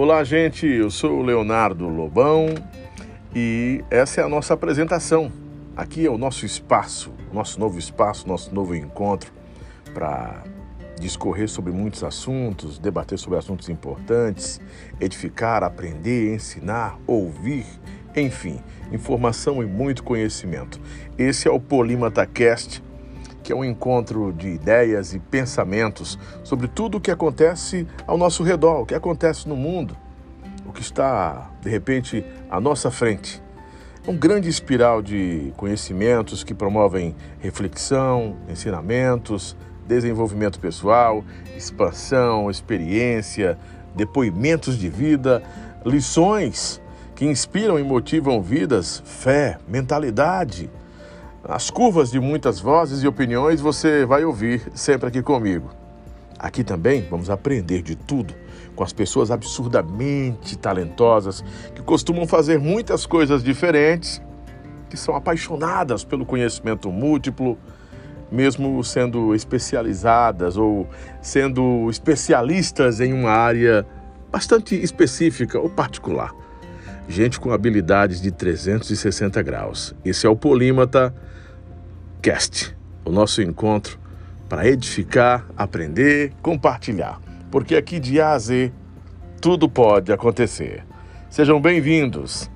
Olá, gente. Eu sou o Leonardo Lobão e essa é a nossa apresentação. Aqui é o nosso espaço, nosso novo espaço, nosso novo encontro para discorrer sobre muitos assuntos, debater sobre assuntos importantes, edificar, aprender, ensinar, ouvir, enfim, informação e muito conhecimento. Esse é o Polímata Cast que é um encontro de ideias e pensamentos sobre tudo o que acontece ao nosso redor, o que acontece no mundo, o que está, de repente, à nossa frente. Um grande espiral de conhecimentos que promovem reflexão, ensinamentos, desenvolvimento pessoal, expansão, experiência, depoimentos de vida, lições que inspiram e motivam vidas, fé, mentalidade as curvas de muitas vozes e opiniões você vai ouvir sempre aqui comigo. Aqui também vamos aprender de tudo com as pessoas absurdamente talentosas que costumam fazer muitas coisas diferentes, que são apaixonadas pelo conhecimento múltiplo, mesmo sendo especializadas ou sendo especialistas em uma área bastante específica ou particular. Gente com habilidades de 360 graus. Esse é o Polímata Cast, o nosso encontro para edificar, aprender, compartilhar. Porque aqui de A a Z tudo pode acontecer. Sejam bem-vindos.